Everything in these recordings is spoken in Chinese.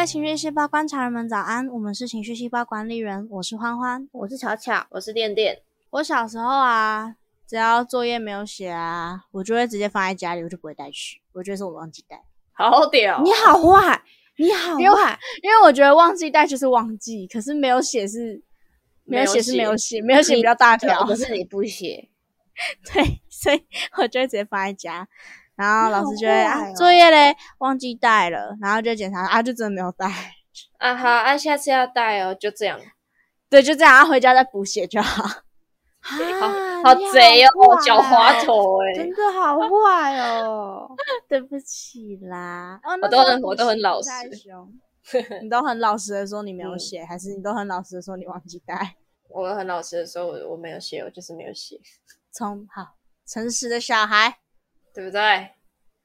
位情绪细胞观察人们早安，我们是情绪细胞管理人，我是欢欢，我是巧巧，我是电电。我小时候啊，只要作业没有写啊，我就会直接放在家里，我就不会带去。我觉得是我忘记带，好屌！你好坏，你好坏，因为我觉得忘记带就是忘记，可是没有写是没有写是没有写，没有写比较大条。可是你不写，对，所以我就会直接放在家。然后老师就会啊，作业嘞忘记带了，然后就检查啊，就真的没有带啊。好，啊，下次要带哦，就这样。对，就这样，啊回家再补写就 好。好好贼哦，狡猾头哎，真的好坏哦。对不起啦，我都很我都很老实。你都很老实的说你没有写，还是你都很老实的说你忘记带？我很老实的说，我我没有写，我就是没有写。从好诚实的小孩。对不对？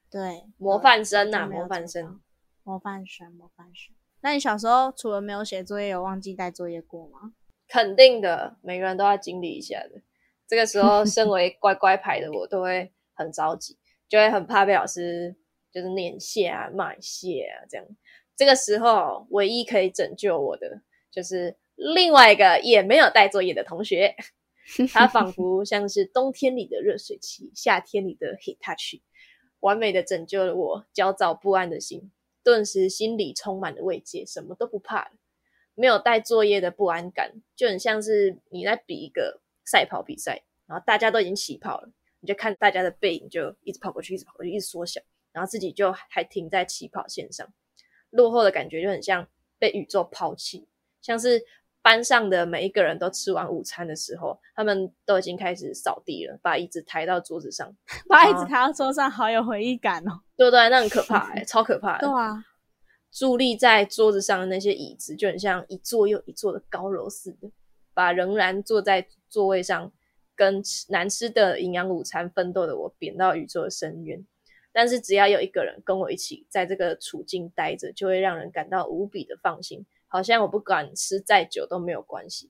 对，模范生呐，模范生，模范生，模范生。那你小时候除了没有写作业，有忘记带作业过吗？肯定的，每个人都要经历一下的。这个时候，身为乖乖牌的我，都会很着急，就会很怕被老师就是念谢啊、骂谢啊这样。这个时候，唯一可以拯救我的，就是另外一个也没有带作业的同学。它仿佛像是冬天里的热水器，夏天里的 heat touch，完美的拯救了我焦躁不安的心，顿时心里充满了慰藉，什么都不怕了。没有带作业的不安感，就很像是你在比一个赛跑比赛，然后大家都已经起跑了，你就看大家的背影就一直跑过去，一直跑过去，一直缩小，然后自己就还停在起跑线上，落后的感觉就很像被宇宙抛弃，像是。班上的每一个人都吃完午餐的时候，他们都已经开始扫地了，把椅子抬到桌子上，把椅子抬到桌上，好有回忆感哦。对不对？那很可怕，哎，超可怕的。对啊，伫立在桌子上的那些椅子，就很像一座又一座的高楼似的，把仍然坐在座位上跟难吃的营养午餐奋斗的我贬到宇宙的深渊。但是只要有一个人跟我一起在这个处境待着，就会让人感到无比的放心。好像我不管吃再久都没有关系，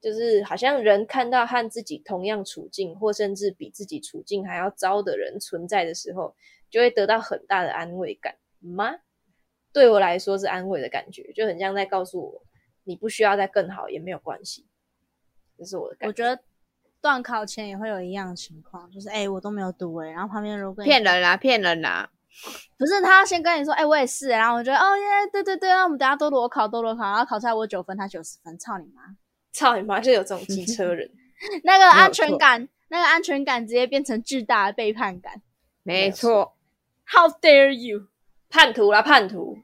就是好像人看到和自己同样处境，或甚至比自己处境还要糟的人存在的时候，就会得到很大的安慰感吗？对我来说是安慰的感觉，就很像在告诉我，你不需要再更好也没有关系。这是我的感觉。我觉得断考前也会有一样的情况，就是哎，我都没有读哎，然后旁边如果骗人啦，骗人啦。不是他先跟你说，哎，我也是，然后我觉得，哦耶，对对对，那我们等下多裸考，多裸考，然后考出来我九分，他九十分，操你妈，操你妈，就有这种机车人，那个安全感，那个安全感直接变成巨大的背叛感，没错，How dare you，叛徒啦，叛徒，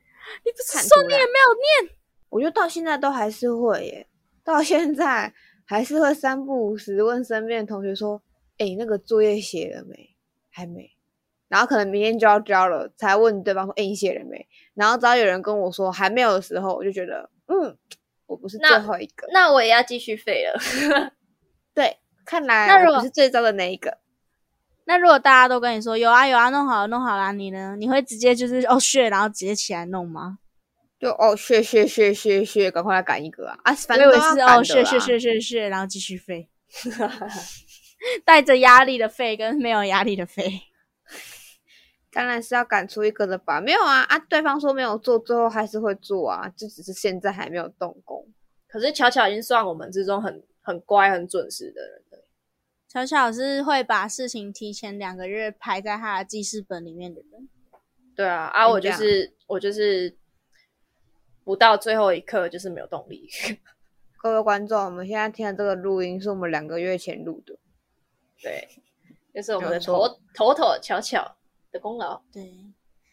你不是说你也没有念，我觉得到现在都还是会耶，到现在还是会三不五时问身边的同学说，哎，那个作业写了没？还没。然后可能明天就要交了，才问对方说：“哎，你写了没？”然后只要有人跟我说还没有的时候，我就觉得，嗯，我不是最后一个，那我也要继续废了。对，看来我不是最糟的那一个。那如果大家都跟你说有啊有啊，弄好了弄好了，你呢？你会直接就是哦血，然后直接起来弄吗？就哦血血血血血，赶快来赶一个啊！啊，反正我是哦血血血血血，然后继续废 带着压力的废跟没有压力的废。当然是要赶出一个的吧？没有啊啊！对方说没有做，最后还是会做啊，就只是现在还没有动工。可是巧巧已经算我们之中很很乖、很准时的人了。巧巧是会把事情提前两个月排在他的记事本里面的人。对啊，啊，我就是我就是不到最后一刻就是没有动力。各位观众，我们现在听的这个录音是我们两个月前录的，对，就是我们的头头头巧巧。功劳。对，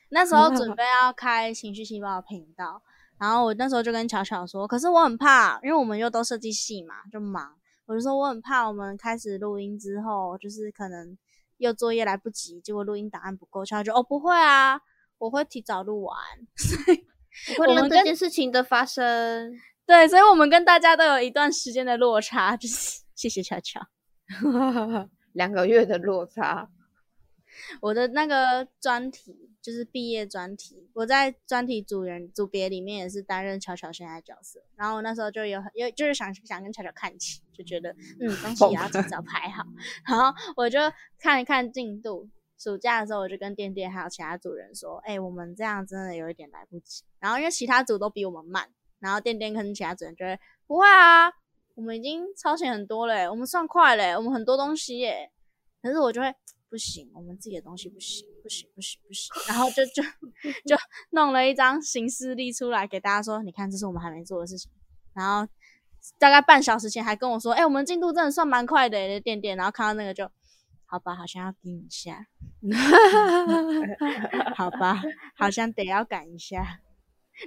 那时候准备要开情绪细胞频道，然后我那时候就跟巧巧说，可是我很怕，因为我们又都设计系嘛，就忙，我就说我很怕我们开始录音之后，就是可能又作业来不及，结果录音档案不够，巧巧就哦不会啊，我会提早录完，所以我们这件事情的发生，对，所以我们跟大家都有一段时间的落差，就是谢谢巧巧，两个月的落差。我的那个专题就是毕业专题，我在专题组员组别里面也是担任巧巧现在角色。然后我那时候就有有就是想想跟巧巧看齐，就觉得嗯东西也要提早排好。然后我就看一看进度，暑假的时候，我就跟店店还有其他组人说，哎、我们这样真的有一点来不及。然后因为其他组都比我们慢，然后店店跟其他组人觉得不会啊，我们已经超前很多嘞，我们算快嘞，我们很多东西耶。可是我就会不行，我们自己的东西不行，不行，不行，不行。然后就就 就弄了一张行事历出来给大家说，你看这是我们还没做的事情。然后大概半小时前还跟我说，哎、我们进度真的算蛮快的耶，店店。然后看到那个就，好吧，好像要盯一下，好吧，好像得要赶一下。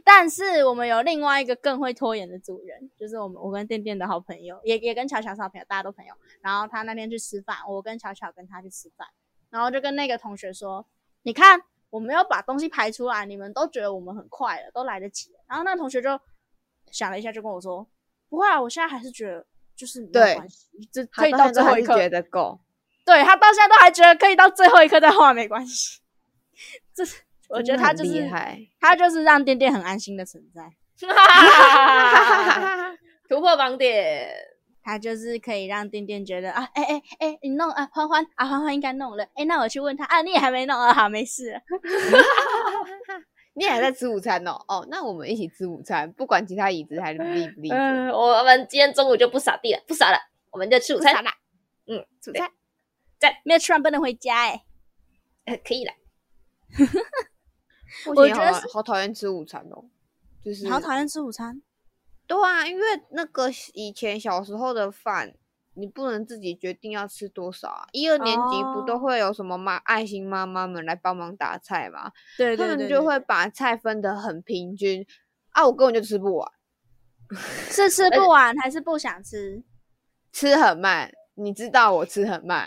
但是我们有另外一个更会拖延的主人，就是我们我跟店店的好朋友，也也跟巧巧是好朋友，大家都朋友。然后他那天去吃饭，我跟巧巧跟他去吃饭，然后就跟那个同学说：“你看，我没有把东西排出来，你们都觉得我们很快了，都来得及。”然后那同学就想了一下，就跟我说：“不会啊，我现在还是觉得就是没关系，这可以到最后一刻。觉得够。对他到现在都还觉得可以到最后一刻再画没关系。这是我觉得他就是厉害，他就是让店店很安心的存在。突破盲点，他就是可以让店店觉得啊，哎哎哎，你弄啊，欢欢啊，欢欢应该弄了，哎，那我去问他啊，你也还没弄啊，好，没事。你还在吃午餐哦？哦，那我们一起吃午餐，不管其他椅子还立不立 着。嗯，我们今天中午就不扫地了，不扫了，我们就吃午餐啦，嗯，午餐在，没有吃完不能回家哎、呃可以了。我觉得好讨厌吃午餐哦，就是好讨厌吃午餐。对啊，因为那个以前小时候的饭，你不能自己决定要吃多少啊。一二年级不都哦会有什么妈爱心妈妈们来帮忙打菜嘛？对他们就会把菜分得很平均啊，我根本就吃不完，是吃不完还是不想吃？吃很慢。你知道我吃很慢，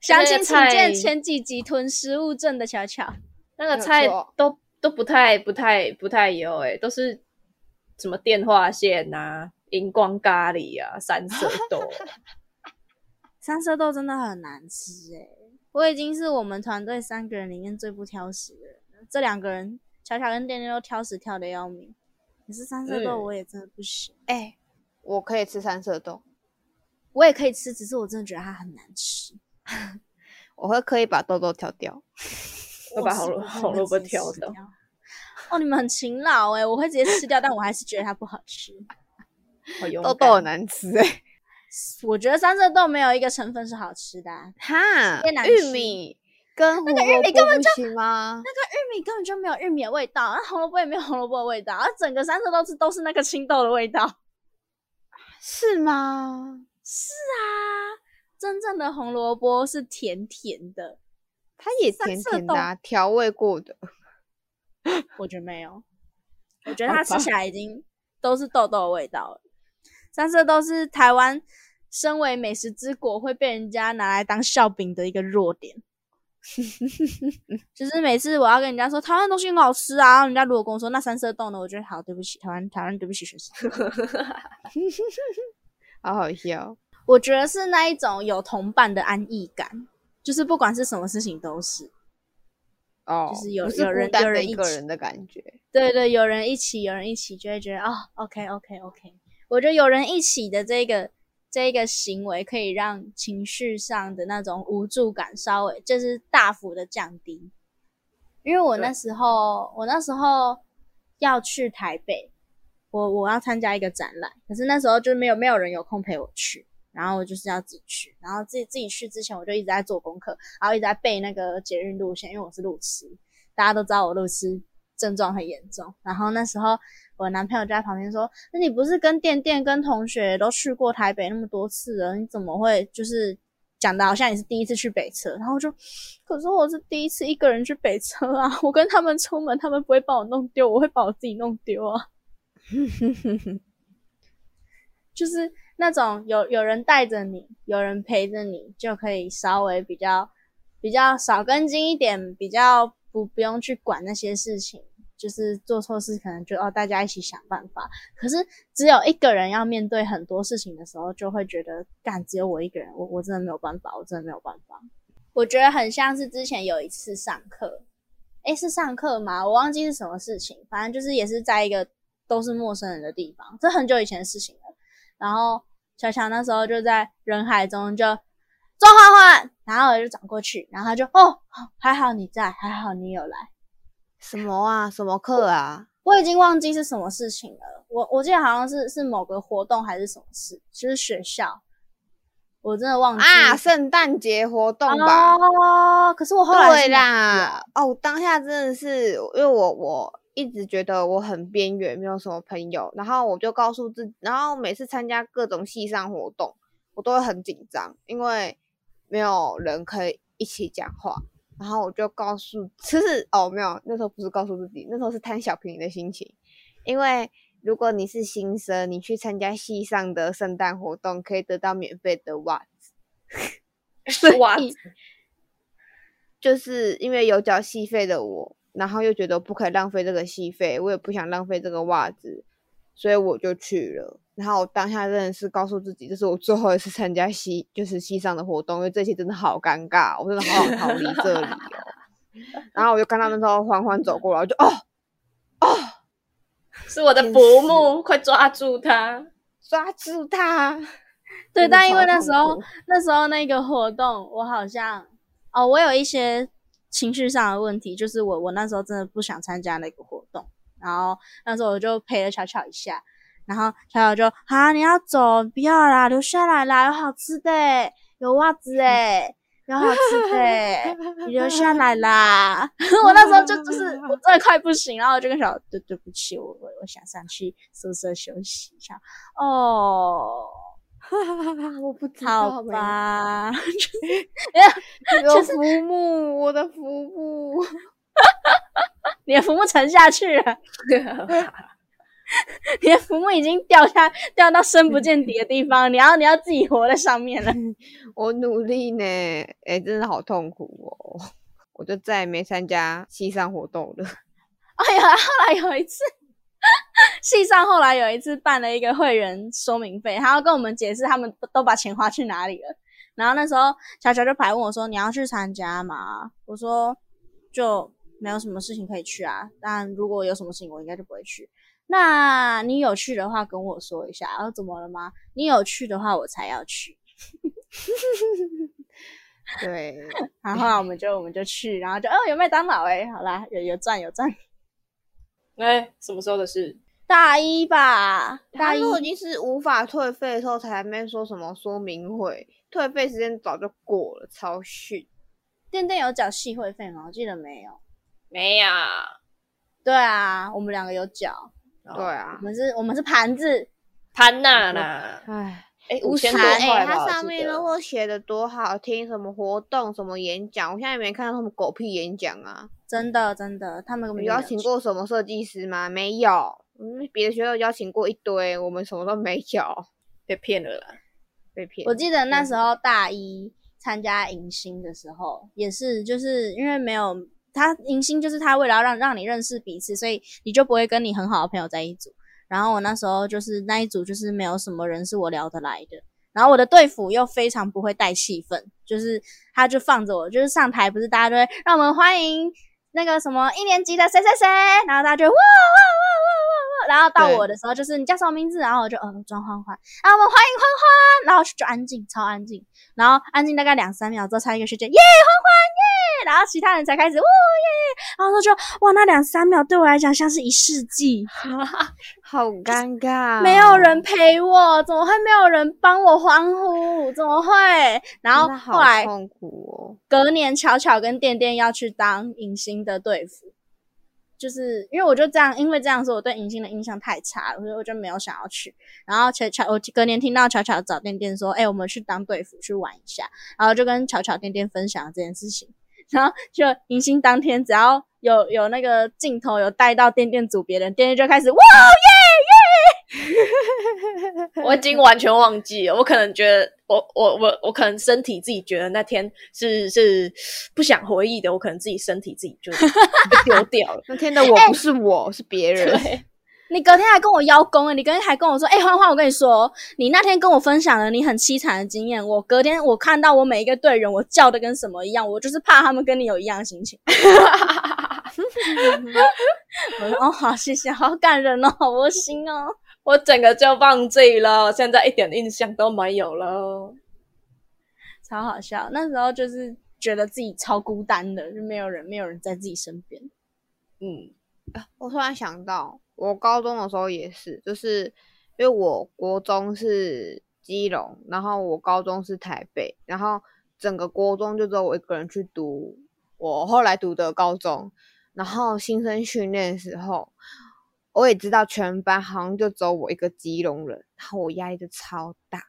详情请菜见前几集吞食物症的巧巧。那个菜都都不太不太不太有诶、都是什么电话线啊、荧光咖喱啊、三色豆啊、三色豆真的很难吃哎、我已经是我们团队三个人里面最不挑食的人了。这两个人，巧巧跟店店都挑食挑的要命，可是三色豆嗯我也真的不行。哎、我可以吃三色豆，我也可以吃，只是我真的觉得它很难吃。我会刻意把豆豆挑掉。会把红红萝卜挑掉。哦，你们很勤劳哎、我会直接吃掉，但我还是觉得它不好吃。好勇敢豆豆很难吃哎、我觉得三色豆没有一个成分是好吃的、啊，哈玉米跟那个玉米根本不行吗？玉米根本就没有玉米的味道，那红萝卜也没有红萝卜的味道，而整个三色豆是都是那个青豆的味道。是吗？是啊，真正的红萝卜是甜甜的，它也甜甜的、啊，调味过的。我觉得没有，我觉得它吃起来已经都是豆豆的味道了。三色豆是台湾身为美食之国会被人家拿来当笑柄的一个弱点。就是每次我要跟人家说台湾东西很好吃啊，然后人家如果跟我说那三色豆呢，我觉得好，对不起台湾，台湾对不起学生。好好笑。我觉得是那一种有同伴的安逸感，就是不管是什么事情都是，哦，就是有有人有人一个人的感觉。对对，有人一起，有人一起，就会觉得哦，OK OK OK。我觉得有人一起的这个这个行为，可以让情绪上的那种无助感稍微就是大幅的降低。因为我那时候，我那时候要去台北，我我要参加一个展览，可是那时候就没有没有人有空陪我去，然后我就是要自己去，然后自己自己去之前，我就一直在做功课，然后一直在背那个捷运路线，因为我是路痴，大家都知道我路痴症状很严重。然后那时候我男朋友就在旁边说：“那你不是跟店店跟同学都去过台北那么多次了，你怎么会就是讲的好像你是第一次去北车？”然后就，可是我是第一次一个人去北车啊，我跟他们出门，他们不会把我弄丢，我会把我自己弄丢啊。就是那种有有人带着你，有人陪着你，就可以稍微比较比较少跟进一点，比较不不用去管那些事情。就是做错事，可能就哦大家一起想办法。可是只有一个人要面对很多事情的时候，就会觉得干只有我一个人，我我真的没有办法，我真的没有办法。我觉得很像是之前有一次上课，诶，是上课吗？我忘记是什么事情，反正就是也是在一个都是陌生人的地方，这很久以前的事情了。然后小强那时候就在人海中就周欢欢，然后我就转过去，然后他就哦，还好你在，还好你有来。什么啊？什么课啊？我已经忘记是什么事情了，我我记得好像是是某个活动还是什么事，就是学校，我真的忘记啊，圣诞节活动吧？哦，可是我后来对啦，哦，当下真的是因为我我一直觉得我很边缘，没有什么朋友，然后我就告诉自己，然后每次参加各种系上活动，我都会很紧张，因为没有人可以一起讲话。然后我就告诉，其实哦没有，那时候不是告诉自己，那时候是贪小便宜的心情，因为如果你是新生，你去参加系上的圣诞活动，可以得到免费的袜子。袜子，就是因为有缴戏费的我，然后又觉得不可以浪费这个戏费，我也不想浪费这个袜子，所以我就去了。然后我当下真的是告诉自己，这是我最后一次参加戏，就是戏上的活动，因为这些真的好尴尬，我真的好想逃离这里哦。然后我就看到那时候欢欢走过来，我就哦哦，是我的伯母，快抓住他！抓住他！对，但因为那时候那时候那个活动，我好像哦，我有一些情绪上的问题，就是我我那时候真的不想参加那个活动，然后那时候我就陪了巧巧一下，然后巧巧就啊你要走，不要啦，留下来啦，有好吃的欸，有袜子诶，有好吃的欸，你留下来啦。我那时候就就是我真的快不行，然后我就跟小对对不起，我我我想上去宿舍休息一下。哦，我不知道吧 我的浮木，我的浮木，你的浮木沉下去了，你的浮木已经掉下掉到深不见底的地方，你要你要自己活在上面了。我努力呢，哎、真的好痛苦哦。我就再也没参加西山活动了。哎呀，后来有一次，系上后来有一次办了一个会员说明费，他要跟我们解释他们都都把钱花去哪里了。然后那时候乔乔就排问我说：“你要去参加吗？”我说：“就没有什么事情可以去啊，但如果有什么事情，我应该就不会去。那你有去的话，跟我说一下。然后怎么了吗？你有去的话，我才要去。对，然后后来我们就我们就去，然后就哦有麦当劳哎，好啦，有有赚有赚。哎，什么时候的事？大一吧，大一他都已经是无法退费的时候，才没说什么说明会，退费时间早就过了，超逊。店店有缴系会费吗？我记得没有。没有。对啊，我们两个有缴。对啊我，们是，我们是盘子。盘呐啦，唉，哎，五千看多哎、块吧，它上面如果写的多好听，什么活动、什么演讲，我现在也没看到什么狗屁演讲啊。真的真的，他们根有。邀请过什么设计师吗？没有。嗯，别的学校邀请过一堆，我们什么都没有，被骗了啦。被骗。我记得那时候大一参加迎新的时候，也是就是因为没有他迎新，就是他为了要让让你认识彼此，所以你就不会跟你很好的朋友在一组。然后我那时候就是那一组，就是没有什么人是我聊得来的。然后我的队服又非常不会带气氛，就是他就放着我，就是上台不是大家都会让我们欢迎那个什么一年级的谁谁谁，然后大家就哇哇哇哇哇哇，然后到我的时候就是你叫什么名字，然后我就呃庄欢欢，然后我们欢迎欢欢，然后就安静，超安静，然后安静大概两三秒之后，差一个时间耶欢欢耶，然后其他人才开始呜耶，然后就哇那两三秒对我来讲像是一世纪，好尴尬哦、没有人陪我，怎么会没有人帮我欢呼？怎么会？然后后来痛苦哦。隔年巧巧跟店店要去当影星的队服，就是因为我就这样，因为这样说我对迎新的印象太差了，所以我就没有想要去。然后巧巧，我隔年听到巧巧找店店说，哎、我们去当队服去玩一下，然后就跟巧巧店店分享这件事情。然后就迎新当天，只要有有那个镜头有带到店店组别人，店店就开始哇耶 我已经完全忘记了，我可能觉得我我我我可能身体自己觉得那天是是不想回忆的，我可能自己身体自己就 就丢掉了。那天的我不是我，是别人。你隔天还跟我邀功欸你隔天还跟我说，哎、欢欢，我跟你说，你那天跟我分享了你很凄惨的经验，我隔天我看到我每一个队员，我叫的跟什么一样，我就是怕他们跟你有一样的心情。我说哦，好，谢谢，好感人哦，好窝 心哦。我整个就忘记了，现在一点印象都没有了。超好笑。那时候就是觉得自己超孤单的，就没有人，没有人在自己身边。嗯，我突然想到，我高中的时候也是，就是因为我国中是基隆，然后我高中是台北，然后整个国中就只有我一个人去读我后来读的高中，然后新生训练的时候，我也知道全班好像就只有我一个基隆人，然后我压力就超大。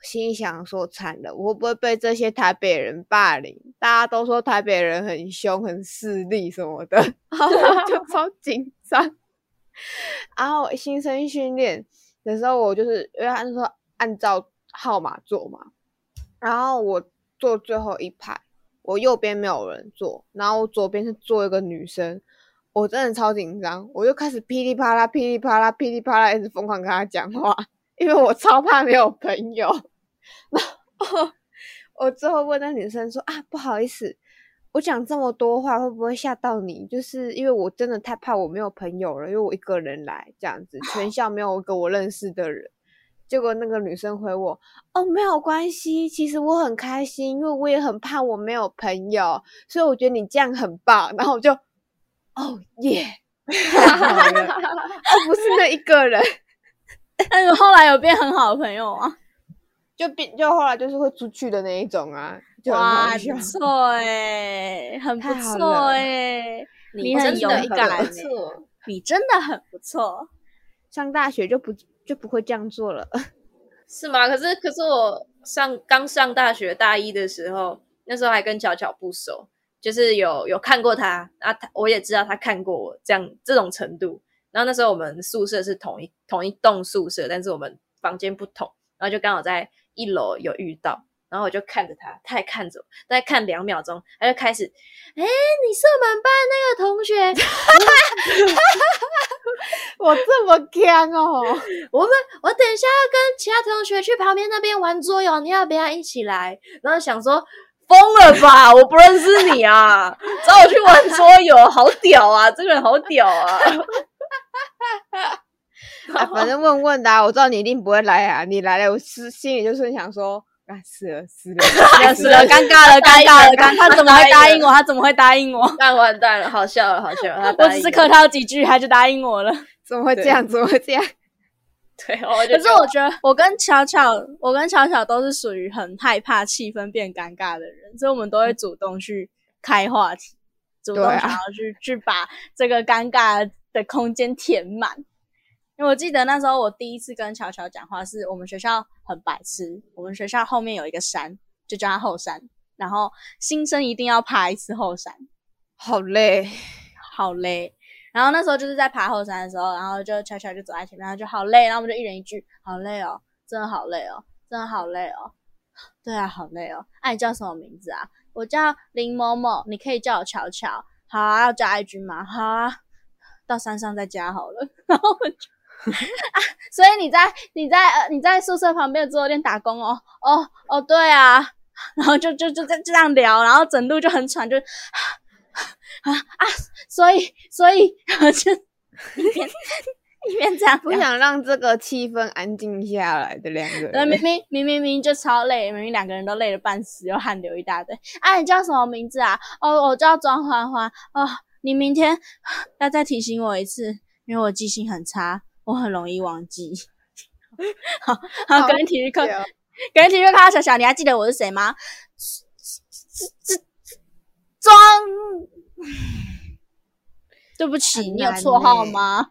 心想说惨了，我会不会被这些台北人霸凌？大家都说台北人很凶、很势利什么的，然后我就超紧张。然后新生训练的时候，我就是因为他说按照号码坐嘛，然后我坐最后一排，我右边没有人坐，然后我左边是坐一个女生，我真的超紧张，我就开始噼里啪啦、噼里啪啦、噼里啪啦一直疯狂跟他讲话。因为我超怕没有朋友，然后我最后问那女生说：“啊，不好意思，我讲这么多话会不会吓到你？就是因为我真的太怕我没有朋友了，因为我一个人来这样子，全 校没有一个我认识的人。”结果那个女生回我：“哦，没有关系，其实我很开心，因为我也很怕我没有朋友，所以我觉得你这样很棒。”然后我就：“哦耶，太好了，哦，不是那一个人。”但是后来有变很好的朋友啊？就变就后来就是会出去的那一种啊，哇，不错哎，很不错哎，你很勇敢，不错，你真的很不错。上大学就不就不会这样做了，是吗？可是可是我上刚上大学大一的时候，那时候还跟巧巧不熟，就是有有看过他啊，他我也知道他看过我，这样这种程度。然后那时候我们宿舍是同一同一栋宿舍，但是我们房间不同，然后就刚好在一楼有遇到，然后我就看着他，他也看着我，大概看两秒钟，他就开始，哎，你是我们班那个同学，我这么干哦，我们我等一下要跟其他同学去旁边那边玩桌游，你要不要一起来？然后想说。疯了吧！我不认识你啊，找我去玩桌游，好屌啊！这个人好屌啊！反正问问的，我知道你一定不会来啊！你来了，我心心里就是想说，啊，死了，死了，死了，尴尬了，尴尬了，尴，他怎么会答应我？他怎么会答应我？那完蛋了，好笑了，好笑了！我只是客套几句，他就答应我了，怎么会这样？怎么会这样？对，可是我觉得我跟巧巧，我跟巧巧都是属于很害怕气氛变尴尬的人，所以我们都会主动去开话题，主动想要去去把这个尴尬的空间填满。因为我记得那时候我第一次跟巧巧讲话，是我们学校很白痴，我们学校后面有一个山，就叫它后山，然后新生一定要爬一次后山，好累，好累。然后那时候就是在爬后山的时候，然后就悄悄就走在前面，然后就好累，然后我们就一人一句，好累哦，真的好累哦，真的好累哦，对啊，好累哦。哎，你叫什么名字啊？我叫林某某，你可以叫我巧巧。好啊，要加一句吗？好啊，到山上再加好了。然后我就啊，所以你在你在呃你在宿舍旁边的桌游店打工哦？哦哦，对啊。然后就就就在这样聊，然后整路就很喘，就。啊啊！所以，所以我就 一边一边这样，不想让这个气氛安静下来的两个人。明明明明明就超累，明明两个人都累得半死，又汗流一大堆。啊，你叫什么名字啊？哦，我叫庄欢欢。哦，你明天要再提醒我一次，因为我记性很差，我很容易忘记。好，好，隔天体育课，隔天体育课，小小，你还记得我是谁吗？这这。装，对不起，你有绰号吗？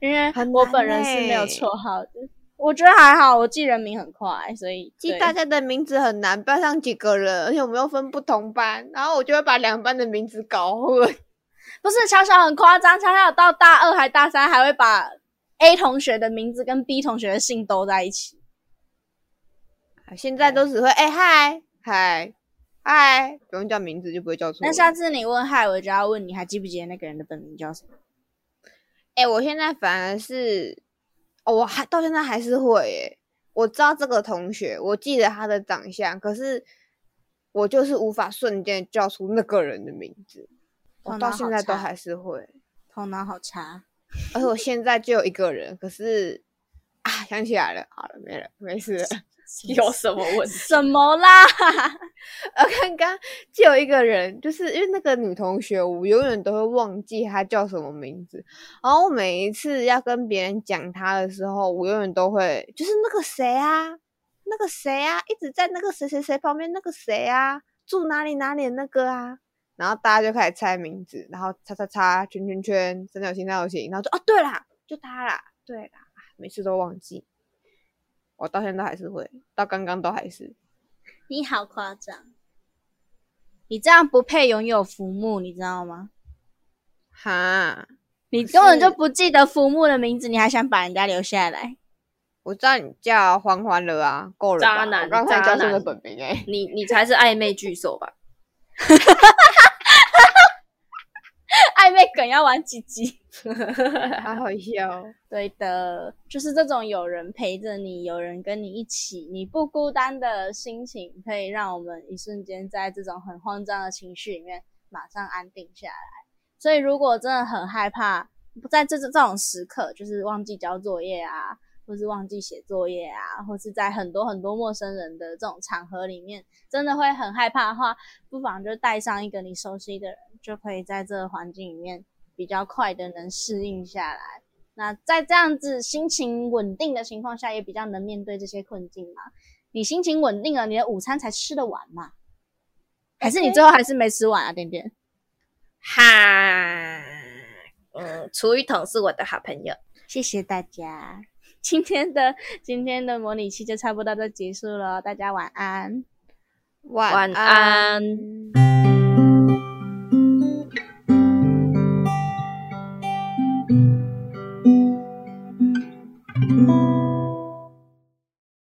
因为我本人是没有绰号的，我觉得还好，我记人名很快，所以记大家的名字很难。班上几个人，而且我们又分不同班，然后我就会把两班的名字搞混。不是巧巧很夸张，巧巧到大二还大三还会把 A 同学的名字跟 B 同学的姓都在一起。现在都只会哎嗨嗨嗨，不用叫名字就不会叫错。那下次你问嗨，我就要问你还记不记得那个人的本名叫什么？哎，我现在反而是，哦，我还到现在还是会哎，我知道这个同学，我记得他的长相，可是我就是无法瞬间叫出那个人的名字。我到现在都还是会，头脑好差。而且我现在就有一个人，可是啊，想起来了，好了，没了，没事了。有什么问题？什么啦？呃，刚刚就有一个人，就是因为那个女同学，我永远都会忘记她叫什么名字。然后我每一次要跟别人讲她的时候，我永远都会就是那个谁啊，那个谁啊，一直在那个谁谁谁旁边那个谁啊，住哪里哪里那个啊。然后大家就开始猜名字，然后叉叉叉，圈圈圈，三角形三角形，然后就哦对啦，就他啦，对啦，每次都忘记。我到现在还是会，到刚刚都还是。你好夸张，你这样不配拥有浮木，你知道吗？哈，你根本就不记得浮木的名字，你还想把人家留下来？我知道你叫欢欢了啊，够了吧。渣男我刚才叫的本名哎、你你才是暧昧巨兽吧？暧昧梗要玩几集？好好笑哦。对的，就是这种有人陪着你，有人跟你一起，你不孤单的心情，可以让我们一瞬间在这种很慌张的情绪里面马上安定下来。所以，如果真的很害怕，不在这这这种时刻，就是忘记交作业啊，或是忘记写作业啊，或是在很多很多陌生人的这种场合里面，真的会很害怕的话，不妨就带上一个你熟悉的人，就可以在这个环境里面比较快的能适应下来。那在这样子心情稳定的情况下，也比较能面对这些困境嘛。你心情稳定了，你的午餐才吃得完嘛？还是你最后还是没吃完啊？点点，哈，嗯，厨余桶是我的好朋友。谢谢大家，今天的今天的模拟器就差不多就结束了，大家晚安。晚晚安。